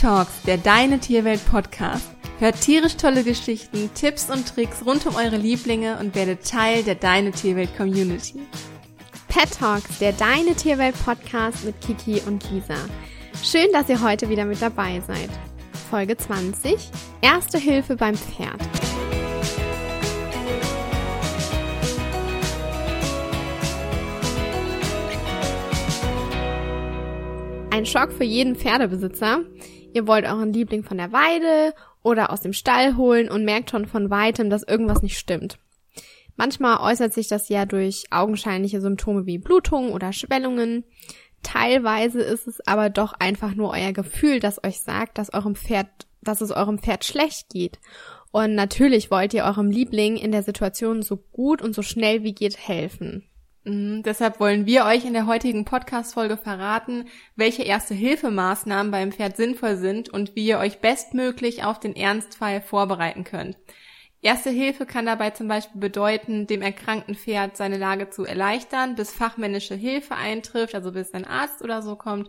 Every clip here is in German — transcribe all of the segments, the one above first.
Talks, der Deine Tierwelt Podcast. Hört tierisch tolle Geschichten, Tipps und Tricks rund um eure Lieblinge und werdet Teil der Deine Tierwelt Community. Pet Talks, der Deine Tierwelt Podcast mit Kiki und Lisa. Schön, dass ihr heute wieder mit dabei seid. Folge 20. Erste Hilfe beim Pferd. Ein Schock für jeden Pferdebesitzer. Ihr wollt euren Liebling von der Weide oder aus dem Stall holen und merkt schon von weitem, dass irgendwas nicht stimmt. Manchmal äußert sich das ja durch augenscheinliche Symptome wie Blutung oder Schwellungen. Teilweise ist es aber doch einfach nur euer Gefühl, das euch sagt, dass eurem Pferd, dass es eurem Pferd schlecht geht. Und natürlich wollt ihr eurem Liebling in der Situation so gut und so schnell wie geht helfen. Mhm, deshalb wollen wir euch in der heutigen Podcast-Folge verraten, welche Erste-Hilfe-Maßnahmen beim Pferd sinnvoll sind und wie ihr euch bestmöglich auf den Ernstfall vorbereiten könnt. Erste Hilfe kann dabei zum Beispiel bedeuten, dem erkrankten Pferd seine Lage zu erleichtern, bis fachmännische Hilfe eintrifft, also bis ein Arzt oder so kommt.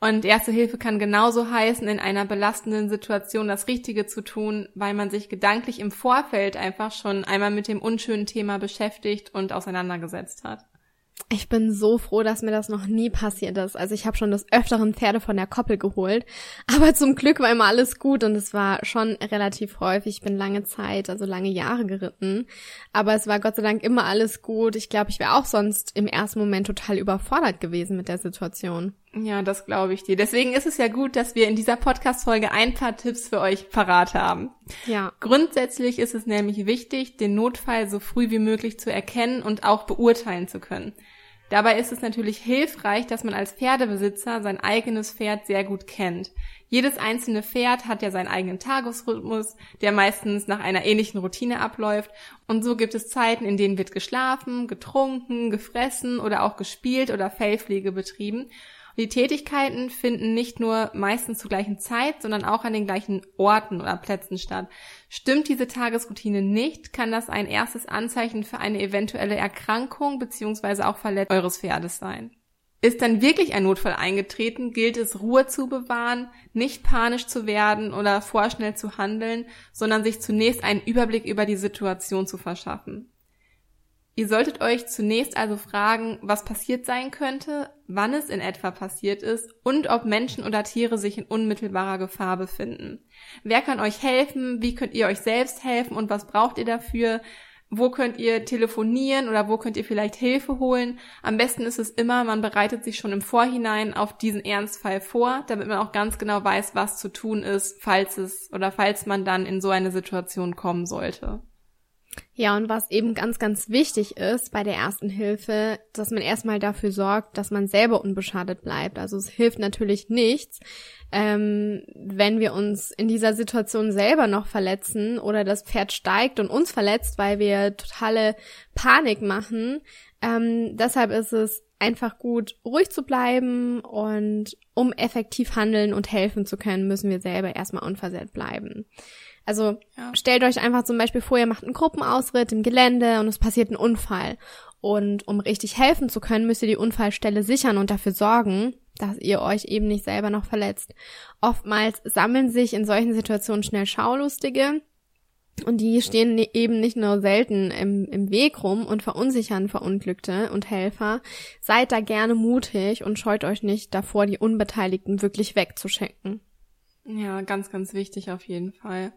Und Erste Hilfe kann genauso heißen, in einer belastenden Situation das Richtige zu tun, weil man sich gedanklich im Vorfeld einfach schon einmal mit dem unschönen Thema beschäftigt und auseinandergesetzt hat. Ich bin so froh, dass mir das noch nie passiert ist. Also ich habe schon des Öfteren Pferde von der Koppel geholt. Aber zum Glück war immer alles gut und es war schon relativ häufig. Ich bin lange Zeit, also lange Jahre geritten. Aber es war Gott sei Dank immer alles gut. Ich glaube, ich wäre auch sonst im ersten Moment total überfordert gewesen mit der Situation. Ja, das glaube ich dir. Deswegen ist es ja gut, dass wir in dieser Podcast-Folge ein paar Tipps für euch parat haben. Ja. Grundsätzlich ist es nämlich wichtig, den Notfall so früh wie möglich zu erkennen und auch beurteilen zu können. Dabei ist es natürlich hilfreich, dass man als Pferdebesitzer sein eigenes Pferd sehr gut kennt. Jedes einzelne Pferd hat ja seinen eigenen Tagesrhythmus, der meistens nach einer ähnlichen Routine abläuft. Und so gibt es Zeiten, in denen wird geschlafen, getrunken, gefressen oder auch gespielt oder Fellpflege betrieben. Die Tätigkeiten finden nicht nur meistens zur gleichen Zeit, sondern auch an den gleichen Orten oder Plätzen statt. Stimmt diese Tagesroutine nicht, kann das ein erstes Anzeichen für eine eventuelle Erkrankung bzw. auch Verletzung eures Pferdes sein. Ist dann wirklich ein Notfall eingetreten, gilt es, Ruhe zu bewahren, nicht panisch zu werden oder vorschnell zu handeln, sondern sich zunächst einen Überblick über die Situation zu verschaffen. Ihr solltet euch zunächst also fragen, was passiert sein könnte, wann es in etwa passiert ist und ob Menschen oder Tiere sich in unmittelbarer Gefahr befinden. Wer kann euch helfen? Wie könnt ihr euch selbst helfen und was braucht ihr dafür? Wo könnt ihr telefonieren oder wo könnt ihr vielleicht Hilfe holen? Am besten ist es immer, man bereitet sich schon im Vorhinein auf diesen Ernstfall vor, damit man auch ganz genau weiß, was zu tun ist, falls es oder falls man dann in so eine Situation kommen sollte. Ja, und was eben ganz, ganz wichtig ist bei der ersten Hilfe, dass man erstmal dafür sorgt, dass man selber unbeschadet bleibt. Also es hilft natürlich nichts, ähm, wenn wir uns in dieser Situation selber noch verletzen oder das Pferd steigt und uns verletzt, weil wir totale Panik machen. Ähm, deshalb ist es einfach gut, ruhig zu bleiben und um effektiv handeln und helfen zu können, müssen wir selber erstmal unversehrt bleiben. Also ja. stellt euch einfach zum Beispiel vor, ihr macht einen Gruppenausritt im Gelände und es passiert ein Unfall. Und um richtig helfen zu können, müsst ihr die Unfallstelle sichern und dafür sorgen, dass ihr euch eben nicht selber noch verletzt. Oftmals sammeln sich in solchen Situationen schnell Schaulustige und die stehen ne-, eben nicht nur selten im, im Weg rum und verunsichern Verunglückte und Helfer. Seid da gerne mutig und scheut euch nicht davor, die Unbeteiligten wirklich wegzuschenken. Ja, ganz, ganz wichtig auf jeden Fall.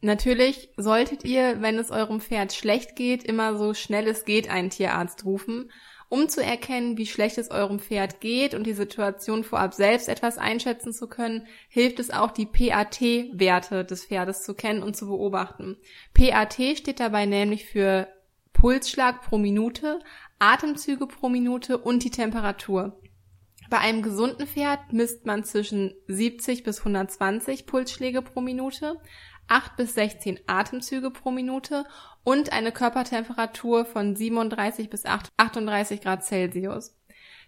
Natürlich solltet ihr, wenn es eurem Pferd schlecht geht, immer so schnell es geht einen Tierarzt rufen, um zu erkennen, wie schlecht es eurem Pferd geht und die Situation vorab selbst etwas einschätzen zu können, hilft es auch, die PAT-Werte des Pferdes zu kennen und zu beobachten. PAT steht dabei nämlich für Pulsschlag pro Minute, Atemzüge pro Minute und die Temperatur. Bei einem gesunden Pferd misst man zwischen 70 bis 120 Pulsschläge pro Minute, 8 bis 16 Atemzüge pro Minute und eine Körpertemperatur von 37 bis 38 Grad Celsius.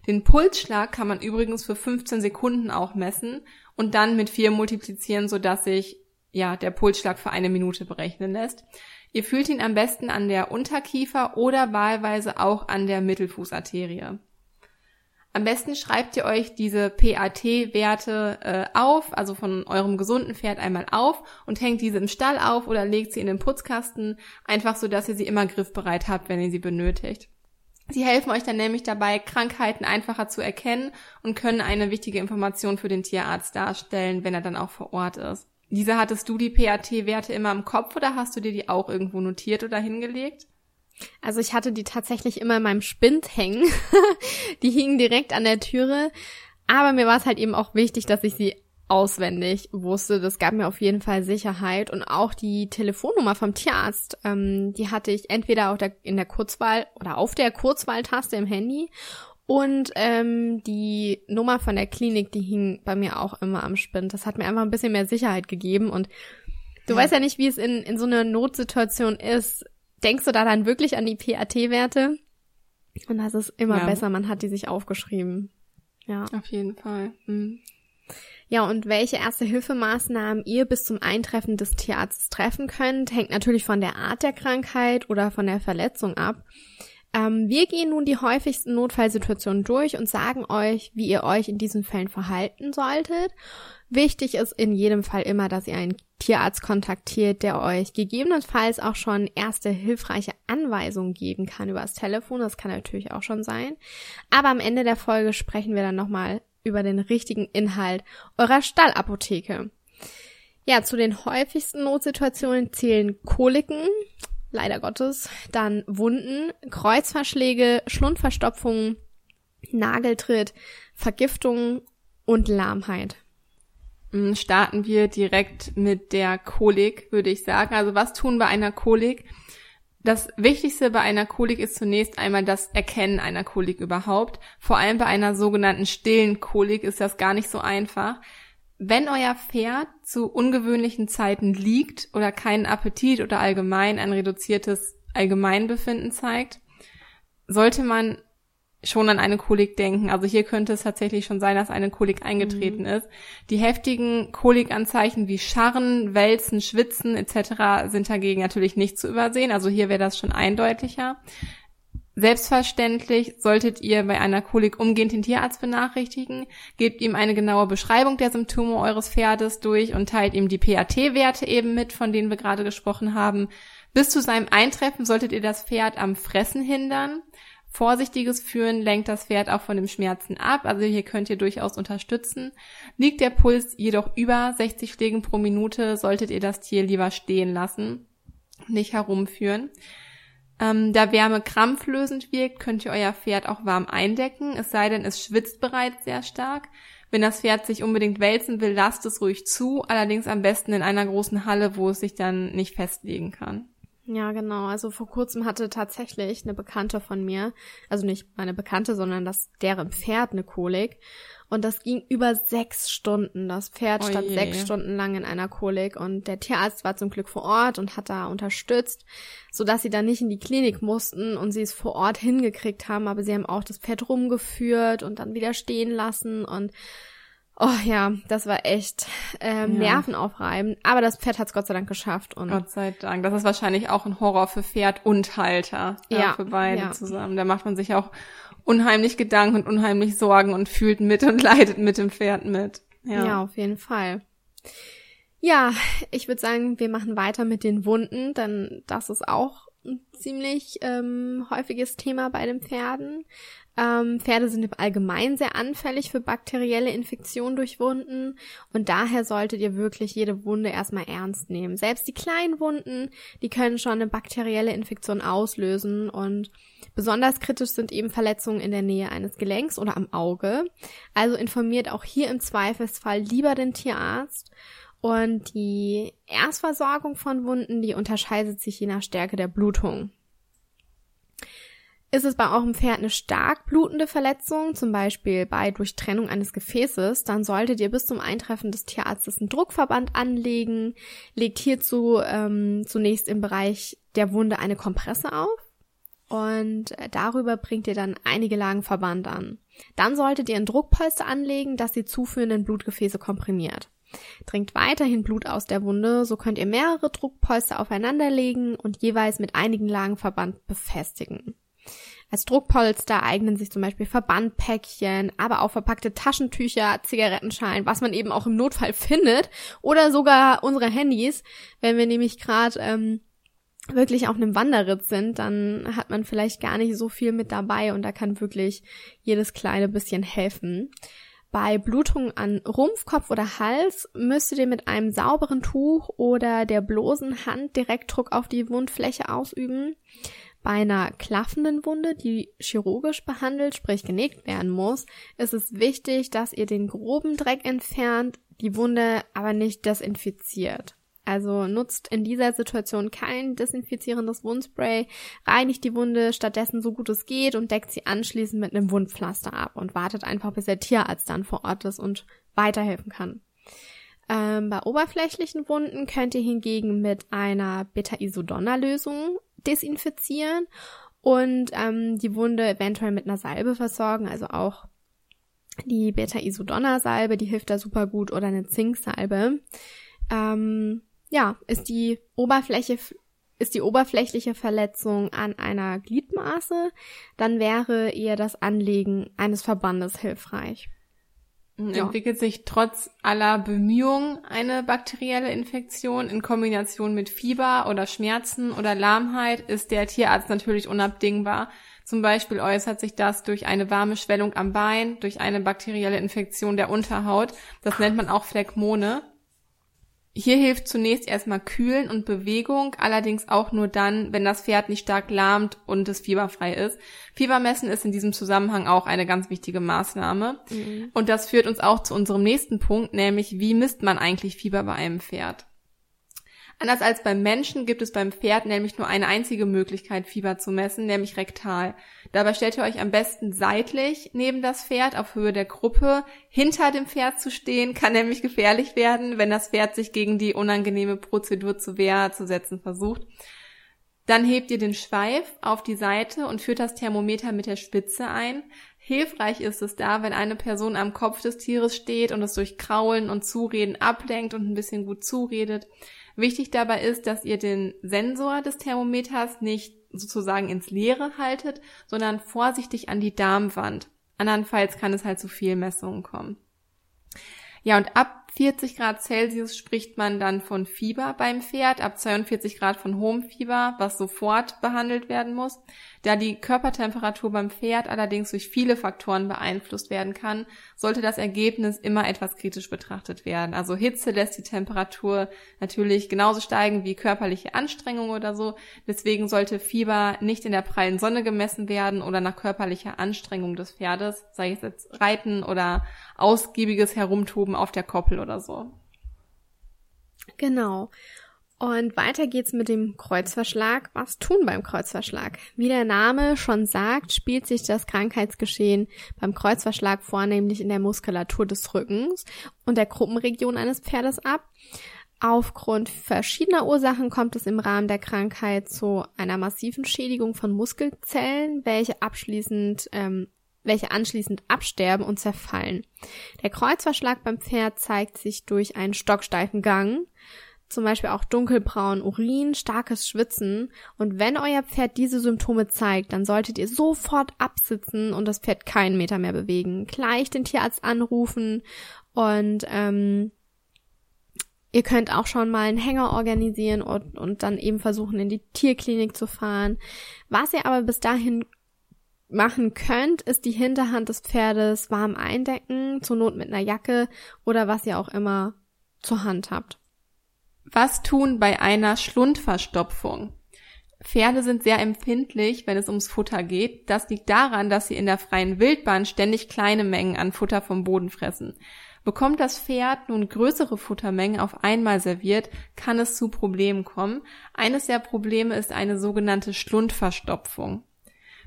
Den Pulsschlag kann man übrigens für 15 Sekunden auch messen und dann mit 4 multiplizieren, sodass sich ja der Pulsschlag für eine Minute berechnen lässt. Ihr fühlt ihn am besten an der Unterkiefer oder wahlweise auch an der Mittelfußarterie. Am besten schreibt ihr euch diese PAT-Werte äh, auf, also von eurem gesunden Pferd einmal auf und hängt diese im Stall auf oder legt sie in den Putzkasten, einfach so, dass ihr sie immer griffbereit habt, wenn ihr sie benötigt. Sie helfen euch dann nämlich dabei, Krankheiten einfacher zu erkennen und können eine wichtige Information für den Tierarzt darstellen, wenn er dann auch vor Ort ist. Lisa, hattest du die PAT-Werte immer im Kopf oder hast du dir die auch irgendwo notiert oder hingelegt? Also ich hatte die tatsächlich immer in meinem Spind hängen. die hingen direkt an der Türe. Aber mir war es halt eben auch wichtig, dass ich sie auswendig wusste. Das gab mir auf jeden Fall Sicherheit. Und auch die Telefonnummer vom Tierarzt, ähm, die hatte ich entweder der, in der Kurzwahl oder auf der Kurzwahltaste im Handy. Und ähm, die Nummer von der Klinik, die hing bei mir auch immer am Spind. Das hat mir einfach ein bisschen mehr Sicherheit gegeben. Und du ja. weißt ja nicht, wie es in, in so einer Notsituation ist denkst du da dann wirklich an die PAT-Werte? Und das ist immer ja. besser, man hat die sich aufgeschrieben. Ja. Auf jeden Fall. Mhm. Ja, und welche Erste-Hilfemaßnahmen ihr bis zum Eintreffen des Tierarztes treffen könnt, hängt natürlich von der Art der Krankheit oder von der Verletzung ab. Ähm, wir gehen nun die häufigsten Notfallsituationen durch und sagen euch, wie ihr euch in diesen Fällen verhalten solltet. Wichtig ist in jedem Fall immer, dass ihr einen Tierarzt kontaktiert, der euch gegebenenfalls auch schon erste hilfreiche Anweisungen geben kann über das Telefon. Das kann natürlich auch schon sein. Aber am Ende der Folge sprechen wir dann nochmal über den richtigen Inhalt eurer Stallapotheke. Ja, zu den häufigsten Notsituationen zählen Koliken, leider Gottes, dann Wunden, Kreuzverschläge, Schlundverstopfungen, Nageltritt, Vergiftungen und Lahmheit. Hm, starten wir direkt mit der Kolik, würde ich sagen. Also was tun bei einer Kolik? Das Wichtigste bei einer Kolik ist zunächst einmal das Erkennen einer Kolik überhaupt. Vor allem bei einer sogenannten stillen Kolik ist das gar nicht so einfach. Wenn euer Pferd zu ungewöhnlichen Zeiten liegt oder keinen Appetit oder allgemein ein reduziertes Allgemeinbefinden zeigt, sollte man schon an eine Kolik denken. Also hier könnte es tatsächlich schon sein, dass eine Kolik eingetreten mhm. ist. Die heftigen Kolikanzeichen wie Scharren, Wälzen, Schwitzen etc. sind dagegen natürlich nicht zu übersehen. Also hier wäre das schon eindeutiger. Selbstverständlich solltet ihr bei einer Kolik umgehend den Tierarzt benachrichtigen, gebt ihm eine genaue Beschreibung der Symptome eures Pferdes durch und teilt ihm die PAT-Werte eben mit, von denen wir gerade gesprochen haben. Bis zu seinem Eintreffen solltet ihr das Pferd am Fressen hindern. Vorsichtiges Führen lenkt das Pferd auch von dem Schmerzen ab, also hier könnt ihr durchaus unterstützen. Liegt der Puls jedoch über 60 Schlägen pro Minute, solltet ihr das Tier lieber stehen lassen, nicht herumführen. Ähm, da Wärme krampflösend wirkt, könnt ihr euer Pferd auch warm eindecken, es sei denn, es schwitzt bereits sehr stark. Wenn das Pferd sich unbedingt wälzen will, lasst es ruhig zu, allerdings am besten in einer großen Halle, wo es sich dann nicht festlegen kann. Ja, genau. Also vor kurzem hatte tatsächlich eine Bekannte von mir, also nicht meine Bekannte, sondern das deren Pferd eine Kolik. Und das ging über sechs Stunden. Das Pferd stand Oje. sechs Stunden lang in einer Kolik und der Tierarzt war zum Glück vor Ort und hat da unterstützt, so dass sie dann nicht in die Klinik mussten und sie es vor Ort hingekriegt haben. Aber sie haben auch das Pferd rumgeführt und dann wieder stehen lassen und Oh ja, das war echt ähm, ja. nervenaufreibend. Aber das Pferd hat es Gott sei Dank geschafft. Und Gott sei Dank. Das ist wahrscheinlich auch ein Horror für Pferd und Halter. Ja, ja für beide ja. zusammen. Da macht man sich auch unheimlich Gedanken und unheimlich Sorgen und fühlt mit und leidet mit dem Pferd mit. Ja, ja auf jeden Fall. Ja, ich würde sagen, wir machen weiter mit den Wunden, denn das ist auch ein ziemlich ähm, häufiges Thema bei den Pferden. Ähm, Pferde sind im Allgemeinen sehr anfällig für bakterielle Infektionen durch Wunden und daher solltet ihr wirklich jede Wunde erstmal ernst nehmen. Selbst die kleinen Wunden, die können schon eine bakterielle Infektion auslösen und besonders kritisch sind eben Verletzungen in der Nähe eines Gelenks oder am Auge. Also informiert auch hier im Zweifelsfall lieber den Tierarzt. Und die Erstversorgung von Wunden, die unterscheidet sich je nach Stärke der Blutung. Ist es bei eurem Pferd eine stark blutende Verletzung, zum Beispiel bei Durchtrennung eines Gefäßes, dann solltet ihr bis zum Eintreffen des Tierarztes einen Druckverband anlegen, legt hierzu ähm, zunächst im Bereich der Wunde eine Kompresse auf und darüber bringt ihr dann einige Lagen Verband an. Dann solltet ihr ein Druckpolster anlegen, das die zuführenden Blutgefäße komprimiert. Dringt weiterhin Blut aus der Wunde, so könnt ihr mehrere Druckpolster aufeinanderlegen und jeweils mit einigen Lagen Verband befestigen. Als Druckpolster eignen sich zum Beispiel Verbandpäckchen, aber auch verpackte Taschentücher, Zigarettenschalen, was man eben auch im Notfall findet, oder sogar unsere Handys, wenn wir nämlich gerade ähm, wirklich auf einem Wanderritt sind, dann hat man vielleicht gar nicht so viel mit dabei und da kann wirklich jedes kleine bisschen helfen. Bei Blutung an Rumpf, Kopf oder Hals müsstet ihr mit einem sauberen Tuch oder der bloßen Hand Direktdruck auf die Wundfläche ausüben. Bei einer klaffenden Wunde, die chirurgisch behandelt, sprich genäht werden muss, ist es wichtig, dass ihr den groben Dreck entfernt, die Wunde aber nicht desinfiziert. Also nutzt in dieser Situation kein desinfizierendes Wundspray, reinigt die Wunde stattdessen so gut es geht und deckt sie anschließend mit einem Wundpflaster ab und wartet einfach, bis der Tierarzt dann vor Ort ist und weiterhelfen kann. Ähm, bei oberflächlichen Wunden könnt ihr hingegen mit einer Beta-Isodonna-Lösung desinfizieren und ähm, die Wunde eventuell mit einer Salbe versorgen, also auch die Beta-Isodonna-Salbe, die hilft da super gut, oder eine Zinksalbe. Ähm, ja, ist die Oberfläche ist die oberflächliche Verletzung an einer Gliedmaße, dann wäre eher das Anlegen eines Verbandes hilfreich. Ja. Entwickelt sich trotz aller Bemühungen eine bakterielle Infektion in Kombination mit Fieber oder Schmerzen oder Lahmheit, ist der Tierarzt natürlich unabdingbar. Zum Beispiel äußert sich das durch eine warme Schwellung am Bein, durch eine bakterielle Infektion der Unterhaut. Das nennt man auch Phlegmone. Hier hilft zunächst erstmal Kühlen und Bewegung, allerdings auch nur dann, wenn das Pferd nicht stark lahmt und es fieberfrei ist. Fiebermessen ist in diesem Zusammenhang auch eine ganz wichtige Maßnahme. Mhm. Und das führt uns auch zu unserem nächsten Punkt, nämlich wie misst man eigentlich Fieber bei einem Pferd? Anders als beim Menschen gibt es beim Pferd nämlich nur eine einzige Möglichkeit, Fieber zu messen, nämlich rektal. Dabei stellt ihr euch am besten seitlich neben das Pferd auf Höhe der Gruppe. Hinter dem Pferd zu stehen kann nämlich gefährlich werden, wenn das Pferd sich gegen die unangenehme Prozedur zur Wehr zu setzen versucht. Dann hebt ihr den Schweif auf die Seite und führt das Thermometer mit der Spitze ein. Hilfreich ist es da, wenn eine Person am Kopf des Tieres steht und es durch Kraulen und Zureden ablenkt und ein bisschen gut zuredet. Wichtig dabei ist, dass ihr den Sensor des Thermometers nicht sozusagen ins Leere haltet, sondern vorsichtig an die Darmwand. Andernfalls kann es halt zu Fehlmessungen kommen. Ja, und ab 40 Grad Celsius spricht man dann von Fieber beim Pferd, ab 42 Grad von hohem Fieber, was sofort behandelt werden muss. Da die Körpertemperatur beim Pferd allerdings durch viele Faktoren beeinflusst werden kann, sollte das Ergebnis immer etwas kritisch betrachtet werden. Also Hitze lässt die Temperatur natürlich genauso steigen wie körperliche Anstrengung oder so. Deswegen sollte Fieber nicht in der prallen Sonne gemessen werden oder nach körperlicher Anstrengung des Pferdes, sei es jetzt Reiten oder ausgiebiges Herumtoben auf der Koppel oder so. Genau. Und weiter geht's mit dem Kreuzverschlag. Was tun beim Kreuzverschlag? Wie der Name schon sagt, spielt sich das Krankheitsgeschehen beim Kreuzverschlag vornehmlich in der Muskulatur des Rückens und der Gruppenregion eines Pferdes ab. Aufgrund verschiedener Ursachen kommt es im Rahmen der Krankheit zu einer massiven Schädigung von Muskelzellen, welche abschließend ähm, welche anschließend absterben und zerfallen. Der Kreuzverschlag beim Pferd zeigt sich durch einen stocksteifen Gang, zum Beispiel auch dunkelbraun Urin, starkes Schwitzen. Und wenn euer Pferd diese Symptome zeigt, dann solltet ihr sofort absitzen und das Pferd keinen Meter mehr bewegen. Gleich den Tierarzt anrufen und ähm, ihr könnt auch schon mal einen Hänger organisieren und, und dann eben versuchen, in die Tierklinik zu fahren. Was ihr aber bis dahin machen könnt, ist die Hinterhand des Pferdes warm eindecken, zur Not mit einer Jacke oder was ihr auch immer zur Hand habt. Was tun bei einer Schlundverstopfung? Pferde sind sehr empfindlich, wenn es ums Futter geht. Das liegt daran, dass sie in der freien Wildbahn ständig kleine Mengen an Futter vom Boden fressen. Bekommt das Pferd nun größere Futtermengen auf einmal serviert, kann es zu Problemen kommen. Eines der Probleme ist eine sogenannte Schlundverstopfung.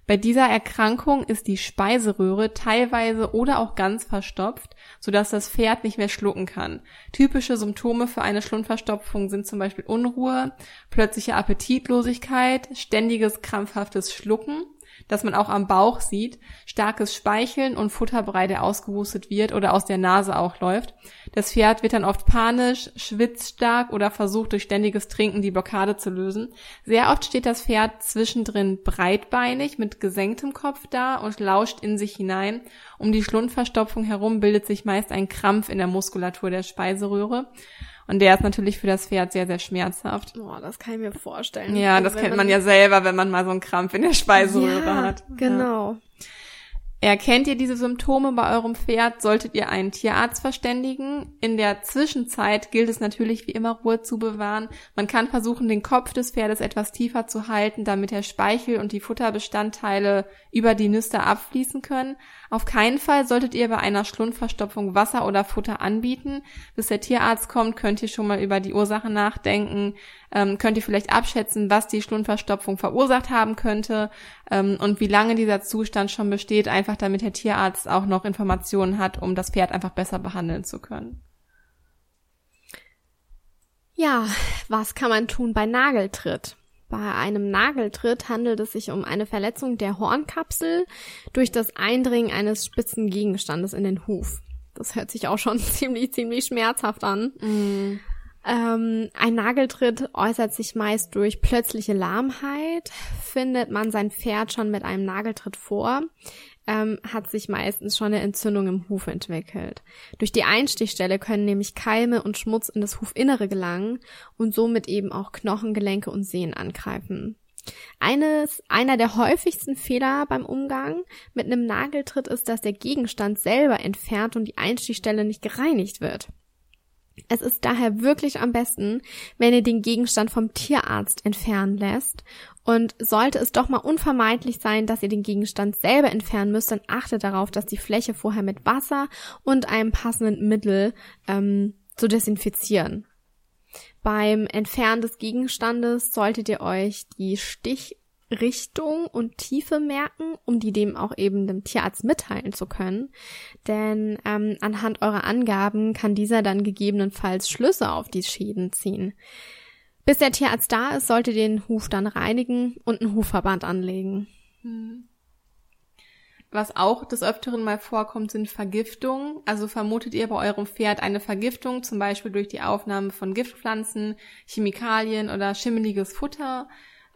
Bei dieser Erkrankung ist die Speiseröhre teilweise oder auch ganz verstopft, sodass das Pferd nicht mehr schlucken kann. Typische Symptome für eine Schlundverstopfung sind zum Beispiel Unruhe, plötzliche Appetitlosigkeit, ständiges krampfhaftes Schlucken, dass man auch am Bauch sieht, starkes Speicheln und Futterbrei, der ausgehustet wird oder aus der Nase auch läuft. Das Pferd wird dann oft panisch, schwitzt stark oder versucht durch ständiges Trinken die Blockade zu lösen. Sehr oft steht das Pferd zwischendrin breitbeinig mit gesenktem Kopf da und lauscht in sich hinein. Um die Schlundverstopfung herum bildet sich meist ein Krampf in der Muskulatur der Speiseröhre. Und der ist natürlich für das Pferd sehr, sehr schmerzhaft. Boah, das kann ich mir vorstellen. Ja, das kennt man ja selber, wenn man mal so einen Krampf in der Speiseröhre ja, hat. Genau. Ja. Erkennt ihr diese Symptome bei eurem Pferd, solltet ihr einen Tierarzt verständigen. In der Zwischenzeit gilt es natürlich wie immer Ruhe zu bewahren. Man kann versuchen, den Kopf des Pferdes etwas tiefer zu halten, damit der Speichel und die Futterbestandteile über die Nüster abfließen können. Auf keinen Fall solltet ihr bei einer Schlundverstopfung Wasser oder Futter anbieten. Bis der Tierarzt kommt, könnt ihr schon mal über die Ursache nachdenken. Ähm, könnt ihr vielleicht abschätzen, was die Schlundverstopfung verursacht haben könnte ähm, und wie lange dieser Zustand schon besteht, einfach damit der Tierarzt auch noch Informationen hat, um das Pferd einfach besser behandeln zu können. Ja, was kann man tun bei Nageltritt? Bei einem Nageltritt handelt es sich um eine Verletzung der Hornkapsel durch das Eindringen eines spitzen Gegenstandes in den Huf. Das hört sich auch schon ziemlich, ziemlich schmerzhaft an. Mm. Ähm, ein Nageltritt äußert sich meist durch plötzliche Lahmheit. Findet man sein Pferd schon mit einem Nageltritt vor, ähm, hat sich meistens schon eine Entzündung im Huf entwickelt. Durch die Einstichstelle können nämlich Keime und Schmutz in das Hufinnere gelangen und somit eben auch Knochen, Gelenke und Sehnen angreifen. Eines, einer der häufigsten Fehler beim Umgang mit einem Nageltritt ist, dass der Gegenstand selber entfernt und die Einstichstelle nicht gereinigt wird. Es ist daher wirklich am besten, wenn ihr den Gegenstand vom Tierarzt entfernen lässt. Und sollte es doch mal unvermeidlich sein, dass ihr den Gegenstand selber entfernen müsst, dann achtet darauf, dass die Fläche vorher mit Wasser und einem passenden Mittel ähm, zu desinfizieren. Beim Entfernen des Gegenstandes solltet ihr euch die Stich Richtung und Tiefe merken, um die dem auch eben dem Tierarzt mitteilen zu können. Denn ähm, anhand eurer Angaben kann dieser dann gegebenenfalls Schlüsse auf die Schäden ziehen. Bis der Tierarzt da ist, solltet ihr den Huf dann reinigen und einen Hufverband anlegen. Hm. Was auch des Öfteren mal vorkommt, sind Vergiftungen. Also vermutet ihr bei eurem Pferd eine Vergiftung, zum Beispiel durch die Aufnahme von Giftpflanzen, Chemikalien oder schimmeliges Futter.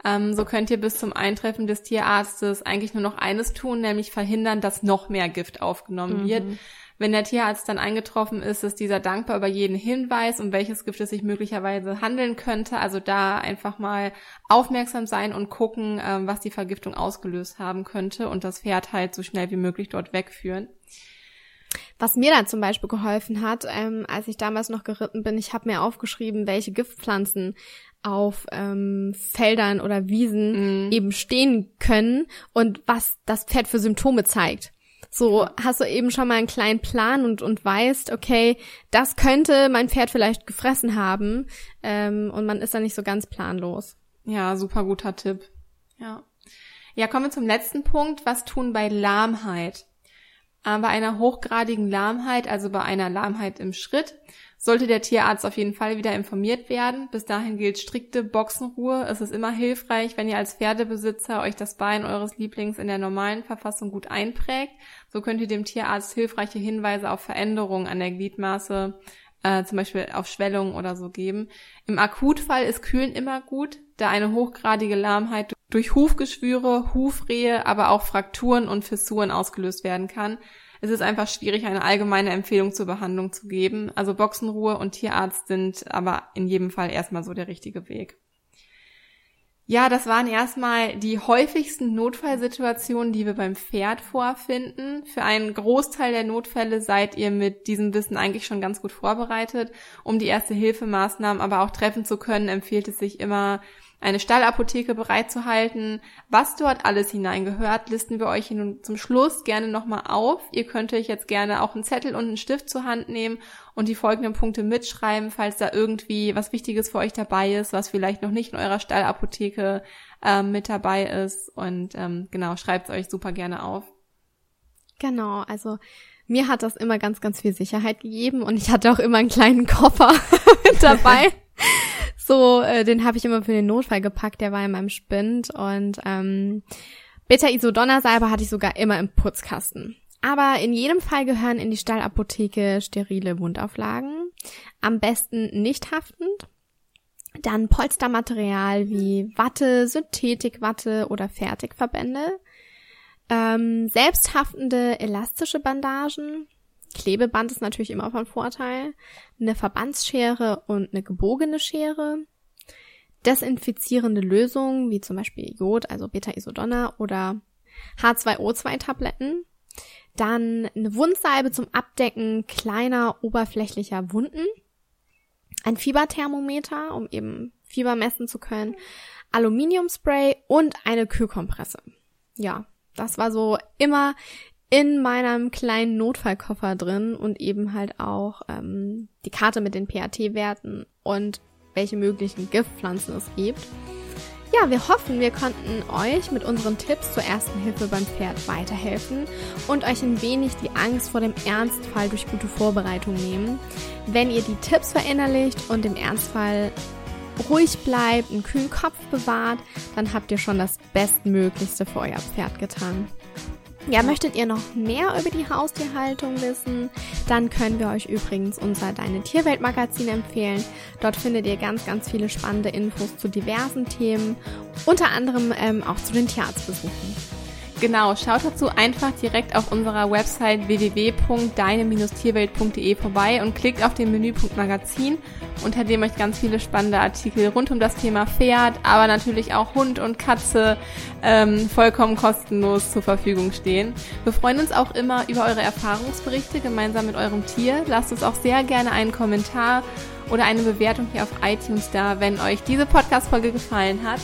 Ähm, so könnt ihr bis zum Eintreffen des Tierarztes eigentlich nur noch eines tun, nämlich verhindern, dass noch mehr Gift aufgenommen mhm. wird. Wenn der Tierarzt dann eingetroffen ist, ist dieser dankbar über jeden Hinweis, um welches Gift es sich möglicherweise handeln könnte. Also da einfach mal aufmerksam sein und gucken, ähm, was die Vergiftung ausgelöst haben könnte und das Pferd halt so schnell wie möglich dort wegführen. Was mir dann zum Beispiel geholfen hat, ähm, als ich damals noch geritten bin, ich habe mir aufgeschrieben, welche Giftpflanzen auf ähm, Feldern oder Wiesen mhm. eben stehen können und was das Pferd für Symptome zeigt. So hast du eben schon mal einen kleinen Plan und, und weißt, okay, das könnte mein Pferd vielleicht gefressen haben ähm, und man ist da nicht so ganz planlos. Ja, super guter Tipp. Ja. Ja, kommen wir zum letzten Punkt. Was tun bei Lahmheit? Äh, bei einer hochgradigen Lahmheit, also bei einer Lahmheit im Schritt, sollte der Tierarzt auf jeden Fall wieder informiert werden. Bis dahin gilt strikte Boxenruhe. Es ist immer hilfreich, wenn ihr als Pferdebesitzer euch das Bein eures Lieblings in der normalen Verfassung gut einprägt. So könnt ihr dem Tierarzt hilfreiche Hinweise auf Veränderungen an der Gliedmaße, äh, zum Beispiel auf Schwellungen oder so geben. Im Akutfall ist Kühlen immer gut, da eine hochgradige Lahmheit durch Hufgeschwüre, Hufrehe, aber auch Frakturen und Fissuren ausgelöst werden kann es ist einfach schwierig, eine allgemeine Empfehlung zur Behandlung zu geben. Also Boxenruhe und Tierarzt sind aber in jedem Fall erstmal so der richtige Weg. Ja, das waren erstmal die häufigsten Notfallsituationen, die wir beim Pferd vorfinden. Für einen Großteil der Notfälle seid ihr mit diesem Wissen eigentlich schon ganz gut vorbereitet. Um die erste Hilfemaßnahmen aber auch treffen zu können, empfiehlt es sich immer, eine Stallapotheke bereitzuhalten. Was dort alles hineingehört, listen wir euch nun zum Schluss gerne nochmal auf. Ihr könnt euch jetzt gerne auch einen Zettel und einen Stift zur Hand nehmen und die folgenden Punkte mitschreiben, falls da irgendwie was Wichtiges für euch dabei ist, was vielleicht noch nicht in eurer Stallapotheke ähm, mit dabei ist. Und ähm, genau, schreibt es euch super gerne auf. Genau, also mir hat das immer ganz, ganz viel Sicherheit gegeben und ich hatte auch immer einen kleinen Koffer mit dabei. So, äh, den habe ich immer für den Notfall gepackt, der war in meinem Spind. Und ähm, Beta-Isodonna-Salbe hatte ich sogar immer im Putzkasten. Aber in jedem Fall gehören in die Stallapotheke sterile Wundauflagen. Am besten nicht haftend. Dann Polstermaterial wie Watte, Synthetikwatte oder Fertigverbände. Ähm, selbsthaftende elastische Bandagen. Klebeband ist natürlich immer von Vorteil. Eine Verbandsschere und eine gebogene Schere. Desinfizierende Lösungen wie zum Beispiel Jod, also Beta-Isodonna oder H2O2-Tabletten. Dann eine Wundsalbe zum Abdecken kleiner oberflächlicher Wunden. Ein Fieberthermometer, um eben Fieber messen zu können. Aluminiumspray und eine Kühlkompresse. Ja, das war so immer in meinem kleinen Notfallkoffer drin und eben halt auch ähm, die Karte mit den PAT-Werten und welche möglichen Giftpflanzen es gibt. Ja, wir hoffen, wir konnten euch mit unseren Tipps zur ersten Hilfe beim Pferd weiterhelfen und euch ein wenig die Angst vor dem Ernstfall durch gute Vorbereitung nehmen. Wenn ihr die Tipps verinnerlicht und im Ernstfall ruhig bleibt, einen kühlen Kopf bewahrt, dann habt ihr schon das Bestmöglichste für euer Pferd getan. Ja, möchtet ihr noch mehr über die Haustierhaltung wissen? Dann können wir euch übrigens unser Deine Tierwelt Magazin empfehlen. Dort findet ihr ganz, ganz viele spannende Infos zu diversen Themen, unter anderem ähm, auch zu den Tierarztbesuchen. Genau, schaut dazu einfach direkt auf unserer Website www.deine-tierwelt.de vorbei und klickt auf den Menüpunkt Magazin, unter dem euch ganz viele spannende Artikel rund um das Thema Pferd, aber natürlich auch Hund und Katze ähm, vollkommen kostenlos zur Verfügung stehen. Wir freuen uns auch immer über eure Erfahrungsberichte gemeinsam mit eurem Tier. Lasst uns auch sehr gerne einen Kommentar oder eine Bewertung hier auf iTunes da, wenn euch diese Podcast-Folge gefallen hat.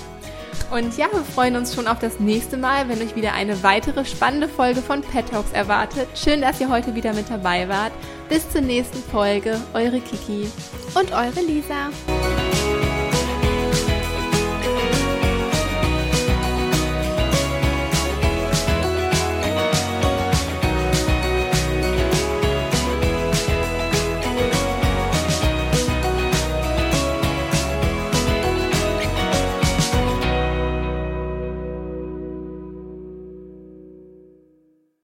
Und ja, wir freuen uns schon auf das nächste Mal, wenn euch wieder eine weitere spannende Folge von Pet Talks erwartet. Schön, dass ihr heute wieder mit dabei wart. Bis zur nächsten Folge, eure Kiki und eure Lisa.